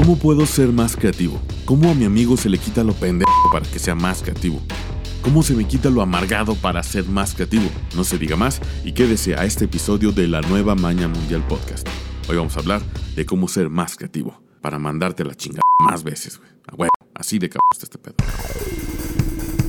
¿Cómo puedo ser más creativo? ¿Cómo a mi amigo se le quita lo pendejo para que sea más creativo? ¿Cómo se me quita lo amargado para ser más creativo? No se diga más y quédese a este episodio de la nueva Maña Mundial Podcast. Hoy vamos a hablar de cómo ser más creativo para mandarte la chingada más veces, güey. Así de cabrón este pedo.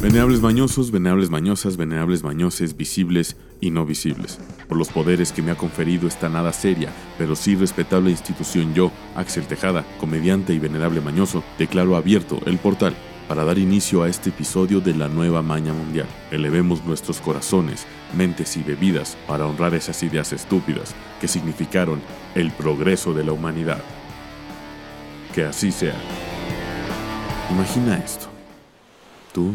Venerables mañosos, venerables mañosas, venerables mañoses, visibles y no visibles. Por los poderes que me ha conferido esta nada seria, pero sí respetable institución yo, Axel Tejada, comediante y venerable mañoso, declaro abierto el portal para dar inicio a este episodio de la nueva maña mundial. Elevemos nuestros corazones, mentes y bebidas para honrar esas ideas estúpidas que significaron el progreso de la humanidad. Que así sea. Imagina esto. Tú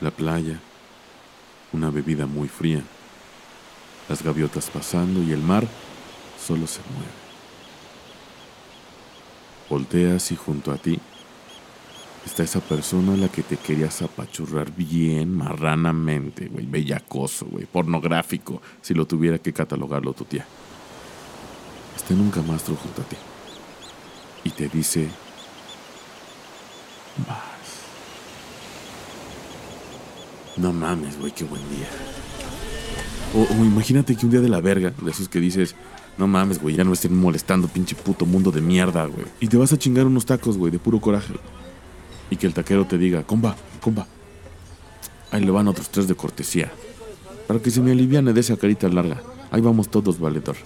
la playa, una bebida muy fría, las gaviotas pasando y el mar solo se mueve. Volteas y junto a ti está esa persona a la que te querías apachurrar bien marranamente, güey, bellacoso, güey, pornográfico, si lo tuviera que catalogarlo tu tía. Está en un camastro junto a ti y te dice, va. No mames, güey, qué buen día. O, imagínate que un día de la verga, de esos que dices, no mames, güey, ya no me estén molestando, pinche puto mundo de mierda, güey. Y te vas a chingar unos tacos, güey, de puro coraje. Y que el taquero te diga, comba, comba. Ahí le van otros tres de cortesía. Para que se me aliviane de esa carita larga. Ahí vamos todos, valedor.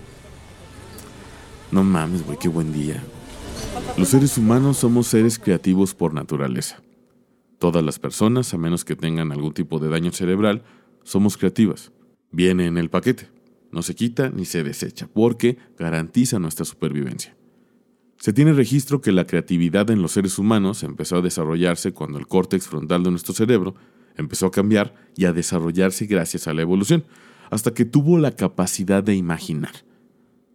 No mames, güey, qué buen día. Los seres humanos somos seres creativos por naturaleza. Todas las personas, a menos que tengan algún tipo de daño cerebral, somos creativas. Viene en el paquete. No se quita ni se desecha, porque garantiza nuestra supervivencia. Se tiene registro que la creatividad en los seres humanos empezó a desarrollarse cuando el córtex frontal de nuestro cerebro empezó a cambiar y a desarrollarse gracias a la evolución, hasta que tuvo la capacidad de imaginar.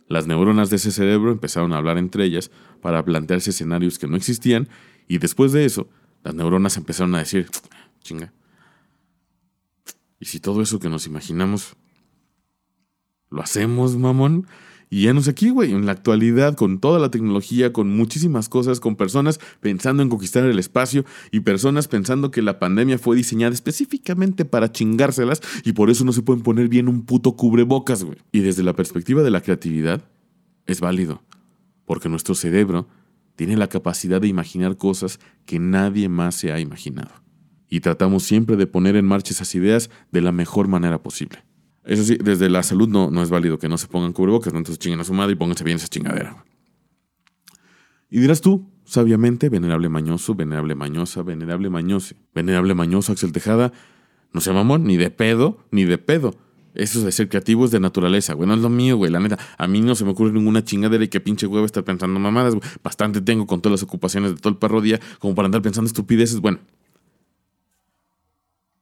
Las neuronas de ese cerebro empezaron a hablar entre ellas para plantearse escenarios que no existían y después de eso las neuronas empezaron a decir, chinga. ¿Y si todo eso que nos imaginamos lo hacemos, mamón? Y ya no sé aquí, güey, en la actualidad, con toda la tecnología, con muchísimas cosas, con personas pensando en conquistar el espacio y personas pensando que la pandemia fue diseñada específicamente para chingárselas y por eso no se pueden poner bien un puto cubrebocas, güey. Y desde la perspectiva de la creatividad, es válido, porque nuestro cerebro tiene la capacidad de imaginar cosas que nadie más se ha imaginado. Y tratamos siempre de poner en marcha esas ideas de la mejor manera posible. Eso sí, desde la salud no, no es válido que no se pongan cubrebocas, ¿no? entonces chinguen a su madre y pónganse bien esa chingadera. Y dirás tú, sabiamente, venerable mañoso, venerable mañosa, venerable mañose, venerable mañoso, Axel Tejada, no se mamón, ni de pedo, ni de pedo. Eso de ser creativo es de naturaleza, güey. No es lo mío, güey. La neta, a mí no se me ocurre ninguna chingadera y que pinche huevo estar pensando mamadas, güey. Bastante tengo con todas las ocupaciones de todo el perro día como para andar pensando estupideces. Bueno.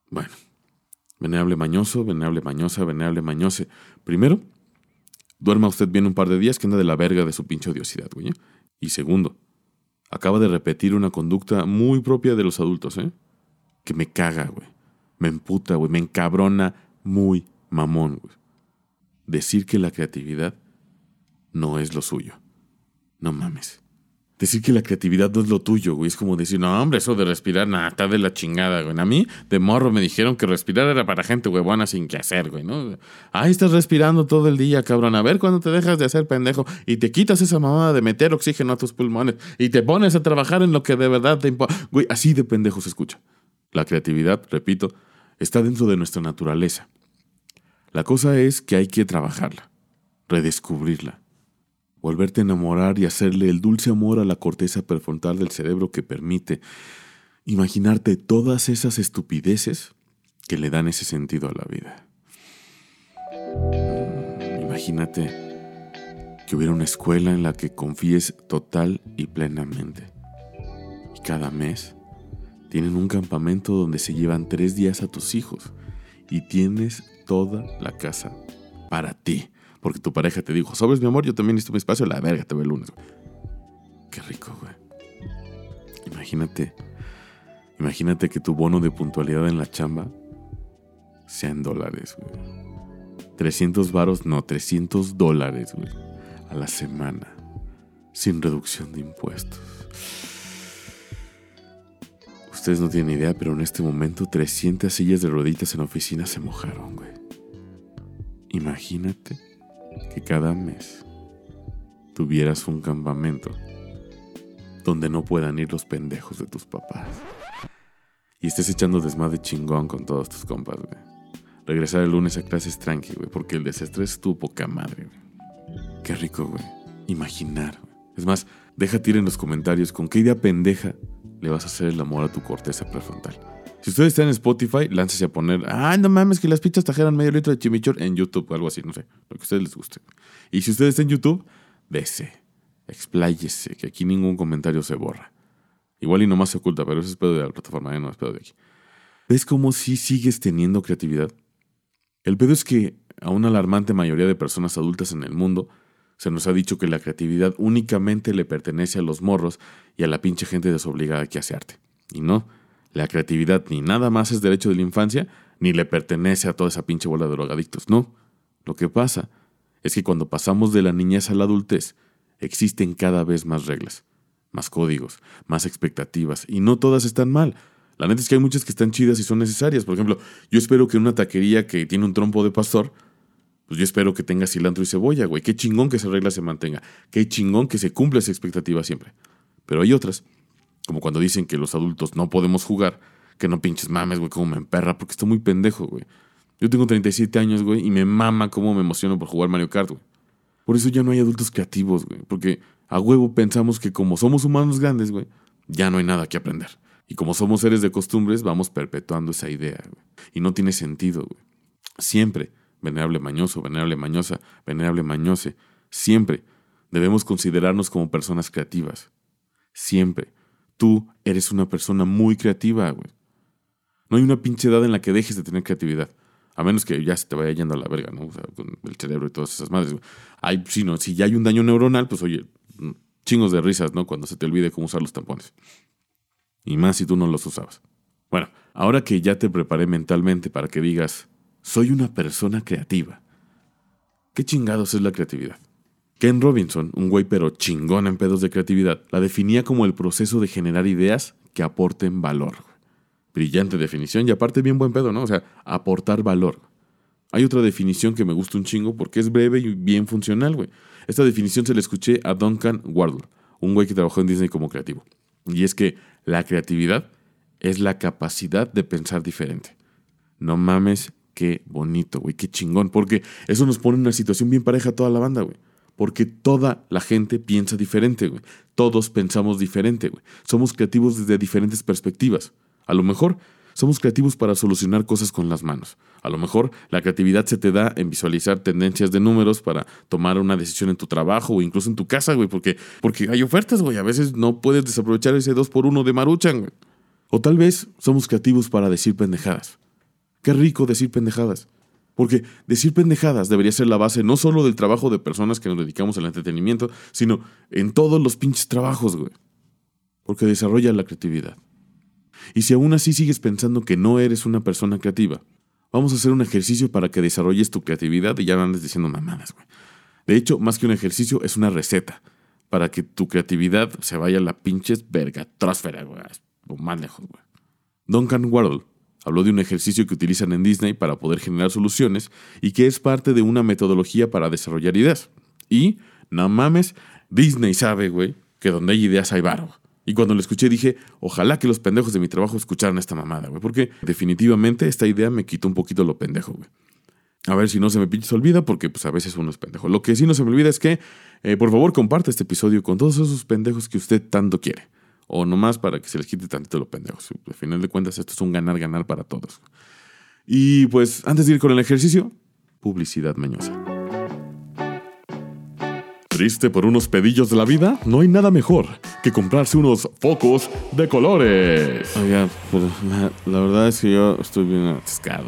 Bueno. Venerable mañoso, venerable mañosa, venerable mañose. Primero, duerma usted bien un par de días que anda de la verga de su pinche odiosidad, güey. Y segundo, acaba de repetir una conducta muy propia de los adultos, ¿eh? Que me caga, güey. Me emputa, güey. Me encabrona muy mamón, Decir que la creatividad no es lo suyo. No mames. Decir que la creatividad no es lo tuyo, güey. Es como decir, no, hombre, eso de respirar, nada, está de la chingada, güey. A mí, de morro, me dijeron que respirar era para gente huevona sin que hacer, güey, ¿no? Ahí estás respirando todo el día, cabrón. A ver cuándo te dejas de hacer pendejo y te quitas esa mamada de meter oxígeno a tus pulmones y te pones a trabajar en lo que de verdad te importa. Güey, así de pendejo se escucha. La creatividad, repito, está dentro de nuestra naturaleza. La cosa es que hay que trabajarla, redescubrirla, volverte a enamorar y hacerle el dulce amor a la corteza prefrontal del cerebro que permite imaginarte todas esas estupideces que le dan ese sentido a la vida. Mm, imagínate que hubiera una escuela en la que confíes total y plenamente. Y cada mes tienen un campamento donde se llevan tres días a tus hijos y tienes toda la casa para ti. Porque tu pareja te dijo, sobres mi amor, yo también necesito mi espacio, la verga, te veo el lunes. Qué rico, güey. Imagínate, imagínate que tu bono de puntualidad en la chamba sea en dólares, güey. 300 varos, no, 300 dólares, güey. A la semana. sin reducción de impuestos. Ustedes no tienen idea, pero en este momento 300 sillas de rueditas en oficina se mojaron, güey. Imagínate que cada mes tuvieras un campamento donde no puedan ir los pendejos de tus papás. Y estés echando desmadre chingón con todos tus compas, güey. Regresar el lunes a clases tranqui, güey, porque el desestrés estuvo poca madre. Qué rico, güey. Imaginar. Es más, déjate ir en los comentarios con qué idea pendeja le vas a hacer el amor a tu corteza prefrontal. Si ustedes están en Spotify, láncese a poner, ah, no mames, que las pizzas trajeron medio litro de chimichurri en YouTube o algo así, no sé, lo que a ustedes les guste. Y si ustedes están en YouTube, dese, expláyese, que aquí ningún comentario se borra. Igual y nomás se oculta, pero eso es pedo de la plataforma, ¿eh? no es pedo de aquí. ¿Ves cómo si sigues teniendo creatividad? El pedo es que a una alarmante mayoría de personas adultas en el mundo se nos ha dicho que la creatividad únicamente le pertenece a los morros y a la pinche gente desobligada que hace arte. Y no, la creatividad ni nada más es derecho de la infancia, ni le pertenece a toda esa pinche bola de drogadictos. No. Lo que pasa es que cuando pasamos de la niñez a la adultez, existen cada vez más reglas, más códigos, más expectativas, y no todas están mal. La neta es que hay muchas que están chidas y son necesarias. Por ejemplo, yo espero que en una taquería que tiene un trompo de pastor, pues yo espero que tenga cilantro y cebolla, güey. Qué chingón que esa regla se mantenga. Qué chingón que se cumpla esa expectativa siempre. Pero hay otras como cuando dicen que los adultos no podemos jugar, que no pinches mames, güey, como me emperra, porque estoy muy pendejo, güey. Yo tengo 37 años, güey, y me mama cómo me emociono por jugar Mario Kart, güey. Por eso ya no hay adultos creativos, güey, porque a huevo pensamos que como somos humanos grandes, güey, ya no hay nada que aprender. Y como somos seres de costumbres, vamos perpetuando esa idea, güey. Y no tiene sentido, güey. Siempre, venerable mañoso, venerable mañosa, venerable mañose, siempre debemos considerarnos como personas creativas. Siempre tú eres una persona muy creativa, güey. No hay una pinche edad en la que dejes de tener creatividad. A menos que ya se te vaya yendo a la verga, ¿no? O sea, con el cerebro y todas esas madres. Hay, si, no, si ya hay un daño neuronal, pues oye, chingos de risas, ¿no? Cuando se te olvide cómo usar los tampones. Y más si tú no los usabas. Bueno, ahora que ya te preparé mentalmente para que digas, soy una persona creativa. ¿Qué chingados es la creatividad? Ken Robinson, un güey pero chingón en pedos de creatividad, la definía como el proceso de generar ideas que aporten valor. Brillante definición y aparte bien buen pedo, ¿no? O sea, aportar valor. Hay otra definición que me gusta un chingo porque es breve y bien funcional, güey. Esta definición se la escuché a Duncan Wardle, un güey que trabajó en Disney como creativo. Y es que la creatividad es la capacidad de pensar diferente. No mames, qué bonito, güey, qué chingón, porque eso nos pone en una situación bien pareja a toda la banda, güey. Porque toda la gente piensa diferente, güey. Todos pensamos diferente, güey. Somos creativos desde diferentes perspectivas. A lo mejor somos creativos para solucionar cosas con las manos. A lo mejor la creatividad se te da en visualizar tendencias de números para tomar una decisión en tu trabajo o incluso en tu casa, güey, porque, porque hay ofertas, güey. A veces no puedes desaprovechar ese 2 por 1 de Maruchan, güey. O tal vez somos creativos para decir pendejadas. Qué rico decir pendejadas. Porque decir pendejadas debería ser la base no solo del trabajo de personas que nos dedicamos al entretenimiento, sino en todos los pinches trabajos, güey. Porque desarrolla la creatividad. Y si aún así sigues pensando que no eres una persona creativa, vamos a hacer un ejercicio para que desarrolles tu creatividad y ya no andes diciendo mamadas, güey. De hecho, más que un ejercicio, es una receta para que tu creatividad se vaya a la pinches verga, trásfera, güey. O más lejos, güey. Duncan Wardle Habló de un ejercicio que utilizan en Disney para poder generar soluciones y que es parte de una metodología para desarrollar ideas. Y, no mames, Disney sabe, güey, que donde hay ideas hay varo. Y cuando lo escuché dije, ojalá que los pendejos de mi trabajo escucharan esta mamada, güey, porque definitivamente esta idea me quitó un poquito lo pendejo, güey. A ver si no se me pinche olvida, porque pues a veces uno es pendejo. Lo que sí no se me olvida es que, eh, por favor, comparte este episodio con todos esos pendejos que usted tanto quiere o nomás para que se les quite tantito lo pendejos. Al final de cuentas, esto es un ganar-ganar para todos. Y pues, antes de ir con el ejercicio, publicidad mañosa. ¿Triste por unos pedillos de la vida? No hay nada mejor que comprarse unos focos de colores. Oiga, pues, la verdad es que yo estoy bien atascado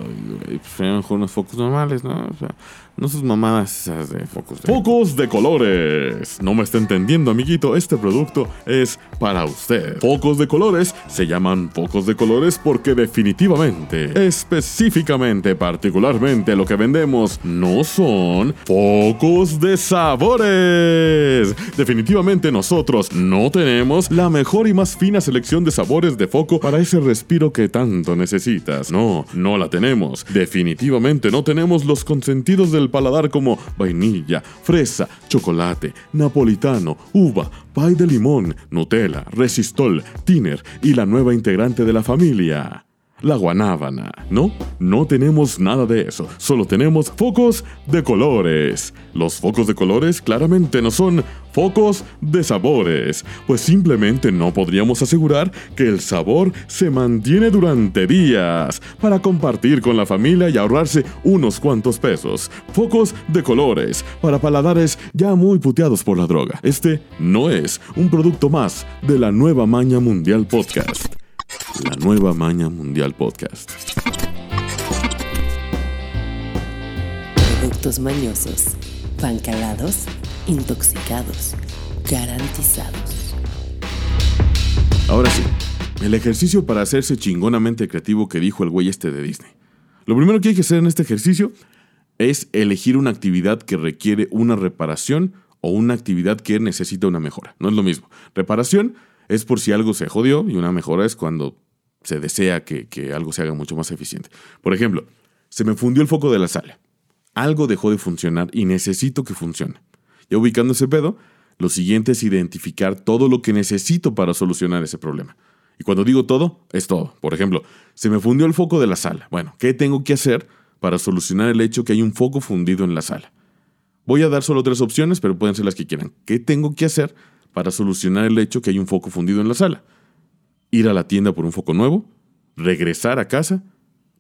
y prefiero mejor unos focos normales, ¿no? O sea, No sus mamadas esas de focos de... Focos de colores. No me está entendiendo, amiguito. Este producto es para usted. Focos de colores se llaman focos de colores porque definitivamente, específicamente, particularmente lo que vendemos no son focos de sabores. Definitivamente nosotros no tenemos la mejor y más fina selección de sabores de foco para ese respiro que tanto necesitas. No, no la tenemos. Definitivamente no tenemos los consentidos del paladar como vainilla, fresa, chocolate, napolitano, uva, pay de limón, Nutella, resistol, tiner y la nueva integrante de la familia la guanábana. No, no tenemos nada de eso, solo tenemos focos de colores. Los focos de colores claramente no son focos de sabores, pues simplemente no podríamos asegurar que el sabor se mantiene durante días para compartir con la familia y ahorrarse unos cuantos pesos. Focos de colores para paladares ya muy puteados por la droga. Este no es un producto más de la nueva Maña Mundial Podcast la nueva Maña Mundial Podcast. Productos mañosos, pancalados, intoxicados, garantizados. Ahora sí, el ejercicio para hacerse chingonamente creativo que dijo el güey este de Disney. Lo primero que hay que hacer en este ejercicio es elegir una actividad que requiere una reparación o una actividad que necesita una mejora. No es lo mismo. Reparación es por si algo se jodió y una mejora es cuando se desea que, algo se haga mucho más eficiente. Por ejemplo, se me fundió el foco de la sala. Algo dejó de funcionar y necesito que funcione. Ya ubicando ese pedo, lo siguiente es identificar todo lo que necesito para solucionar ese problema. Y cuando digo todo, es todo. Por ejemplo, se me fundió el foco de la sala. Bueno, ¿qué tengo que hacer para solucionar el hecho que hay un foco fundido en la sala? Voy a dar solo tres opciones, pero pueden ser las que quieran. ¿Qué tengo que hacer para solucionar el hecho que hay un foco fundido en la sala? Ir a la tienda por un foco nuevo, regresar a casa,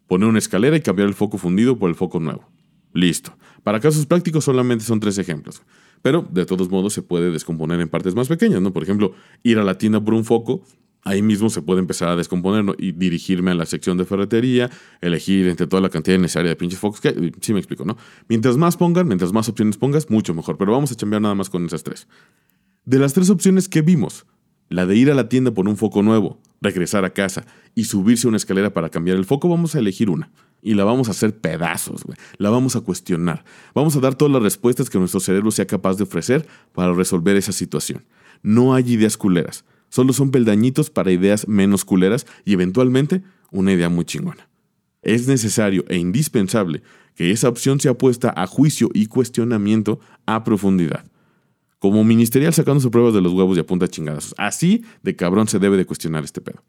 poner una escalera y cambiar el foco fundido por el foco nuevo. Listo. Para casos prácticos solamente son tres ejemplos. Pero de todos modos se puede descomponer en partes más pequeñas, ¿no? Por ejemplo, ir a la tienda por un foco, ahí mismo se puede empezar a descomponer y dirigirme a la sección de ferretería, elegir entre toda la cantidad necesaria de pinches focos. Sí me explico, ¿no? Mientras más pongan, mientras más opciones pongas, mucho mejor. Pero vamos a cambiar nada más con esas tres. De las tres opciones que vimos, la de ir a la tienda por un foco nuevo, regresar a casa y subirse una escalera para cambiar el foco, vamos a elegir una. Y la vamos a hacer pedazos. La vamos a cuestionar. Vamos a dar todas las respuestas que nuestro cerebro sea capaz de ofrecer para resolver esa situación. No hay ideas culeras. Solo son peldañitos para ideas menos culeras y eventualmente una idea muy chingona. Es necesario e indispensable que esa opción sea puesta a juicio y cuestionamiento a profundidad como ministerial sacándose pruebas de los huevos y apunta chingadas. Así de cabrón se debe de cuestionar este pedo.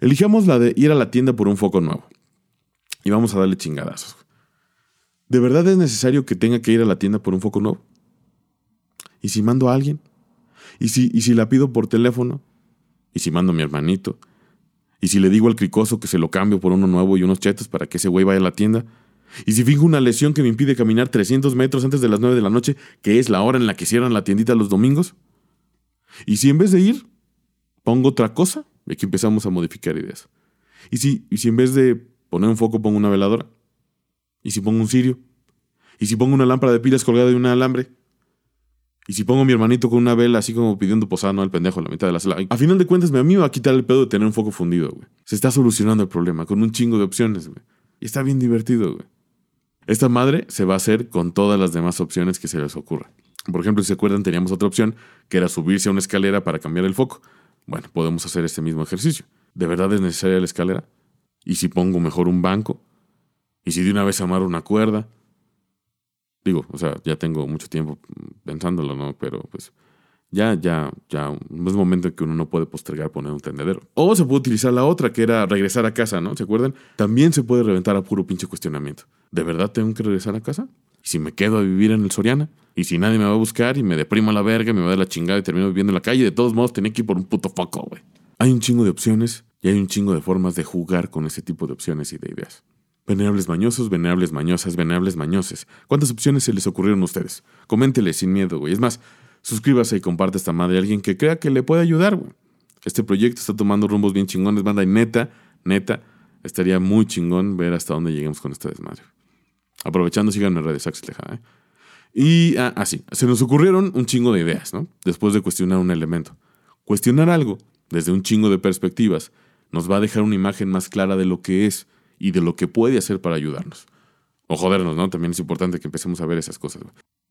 Elijamos la de ir a la tienda por un foco nuevo. Y vamos a darle chingadazos. ¿De verdad es necesario que tenga que ir a la tienda por un foco nuevo? ¿Y si mando a alguien? ¿Y si, y si la pido por teléfono? ¿Y si mando a mi hermanito? ¿Y si le digo al cricoso que se lo cambio por uno nuevo y unos chetos para que ese güey vaya a la tienda? Y si finjo una lesión que me impide caminar 300 metros antes de las 9 de la noche, que es la hora en la que cierran la tiendita los domingos. Y si en vez de ir, pongo otra cosa, y aquí empezamos a modificar ideas. Y si, y si en vez de poner un foco pongo una veladora. Y si pongo un cirio. Y si pongo una lámpara de pilas colgada de un alambre. Y si pongo a mi hermanito con una vela así como pidiendo posada, al pendejo en la mitad de la sala. A final de cuentas, a mí me va a quitar el pedo de tener un foco fundido, güey. Se está solucionando el problema con un chingo de opciones, güey. Y está bien divertido, güey. Esta madre se va a hacer con todas las demás opciones que se les ocurra. Por ejemplo, si se acuerdan, teníamos otra opción que era subirse a una escalera para cambiar el foco. Bueno, podemos hacer este mismo ejercicio. ¿De verdad es necesaria la escalera? ¿Y si pongo mejor un banco? ¿Y si de una vez amarro una cuerda? Digo, o sea, ya tengo mucho tiempo pensándolo, ¿no? Pero pues ya, ya, ya, es momento en que uno no puede postergar poner un tendedero. O se puede utilizar la otra, que era regresar a casa, ¿no? ¿Se acuerdan? También se puede reventar a puro pinche cuestionamiento. ¿De verdad tengo que regresar a casa? ¿Y si me quedo a vivir en el Soriana? ¿Y si nadie me va a buscar y me deprimo a la verga, me va a dar la chingada y termino viviendo en la calle? De todos modos, tenía que ir por un puto foco, güey. Hay un chingo de opciones y hay un chingo de formas de jugar con ese tipo de opciones y de ideas. Venerables mañosos, venerables mañosas, venerables mañoses. ¿Cuántas opciones se les ocurrieron a ustedes? Coméntele sin miedo, güey. Es más, suscríbase y comparte esta madre a alguien que crea que le puede ayudar, güey. Este proyecto está tomando rumbos bien chingones, banda, y neta, neta, estaría muy chingón ver hasta dónde lleguemos con esta desmadre. Aprovechando, síganme en redes, Axel Tejada. ¿eh? Y así, ah, se nos ocurrieron un chingo de ideas, ¿no? Después de cuestionar un elemento. Cuestionar algo, desde un chingo de perspectivas, nos va a dejar una imagen más clara de lo que es y de lo que puede hacer para ayudarnos. O jodernos, ¿no? También es importante que empecemos a ver esas cosas.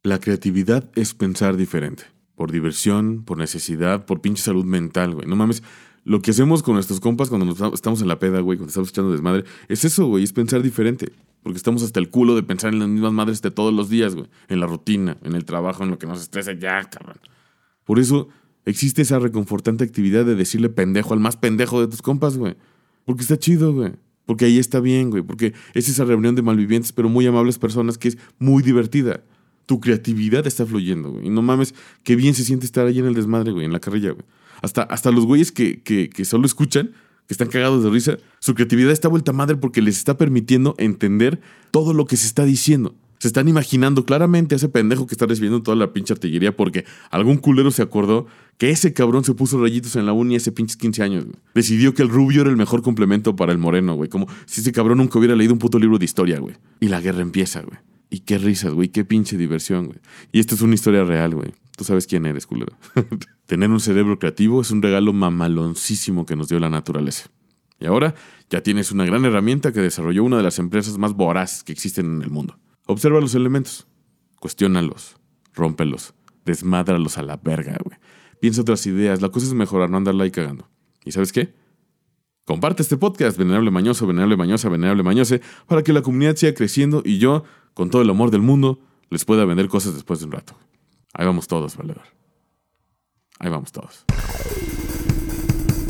La creatividad es pensar diferente. Por diversión, por necesidad, por pinche salud mental, güey. No mames. Lo que hacemos con nuestros compas cuando nos estamos en la peda, güey, cuando estamos echando desmadre, es eso, güey, es pensar diferente. Porque estamos hasta el culo de pensar en las mismas madres de todos los días, güey. En la rutina, en el trabajo, en lo que nos estresa ya, cabrón. Por eso existe esa reconfortante actividad de decirle pendejo al más pendejo de tus compas, güey. Porque está chido, güey. Porque ahí está bien, güey. Porque es esa reunión de malvivientes, pero muy amables personas que es muy divertida. Tu creatividad está fluyendo, güey. Y no mames, qué bien se siente estar ahí en el desmadre, güey, en la carrilla, güey. Hasta, hasta los güeyes que, que, que solo escuchan, que están cagados de risa, su creatividad está vuelta madre porque les está permitiendo entender todo lo que se está diciendo. Se están imaginando claramente a ese pendejo que está recibiendo toda la pinche artillería porque algún culero se acordó que ese cabrón se puso rayitos en la uni hace pinches 15 años. Decidió que el rubio era el mejor complemento para el moreno, güey. Como si ese cabrón nunca hubiera leído un puto libro de historia, güey. Y la guerra empieza, güey. Y qué risas, güey. Qué pinche diversión, güey. Y esto es una historia real, güey. Tú sabes quién eres, culero. Tener un cerebro creativo es un regalo mamaloncísimo que nos dio la naturaleza. Y ahora ya tienes una gran herramienta que desarrolló una de las empresas más voraces que existen en el mundo. Observa los elementos, cuestiónalos, rómpelos, desmádralos a la verga, güey. Piensa otras ideas, la cosa es mejorar, no andarla ahí cagando. ¿Y sabes qué? Comparte este podcast, Venerable Mañoso, Venerable Mañosa, Venerable Mañose, para que la comunidad siga creciendo y yo, con todo el amor del mundo, les pueda vender cosas después de un rato. Ahí vamos todos, valedor. Ahí vamos todos.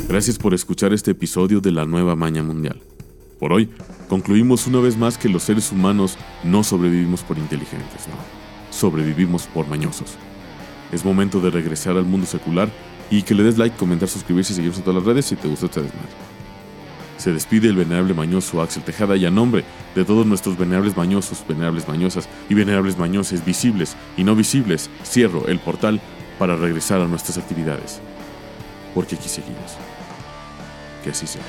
Gracias por escuchar este episodio de La Nueva Maña Mundial. Por hoy, concluimos una vez más que los seres humanos no sobrevivimos por inteligentes, no. Sobrevivimos por mañosos. Es momento de regresar al mundo secular y que le des like, comentar, suscribirse y seguirnos en todas las redes si te gustó este desmadre. Se despide el venerable mañoso Axel Tejada y a nombre de todos nuestros venerables mañosos, venerables mañosas y venerables mañoses visibles y no visibles, cierro el portal para regresar a nuestras actividades. Porque aquí seguimos. Que así sea.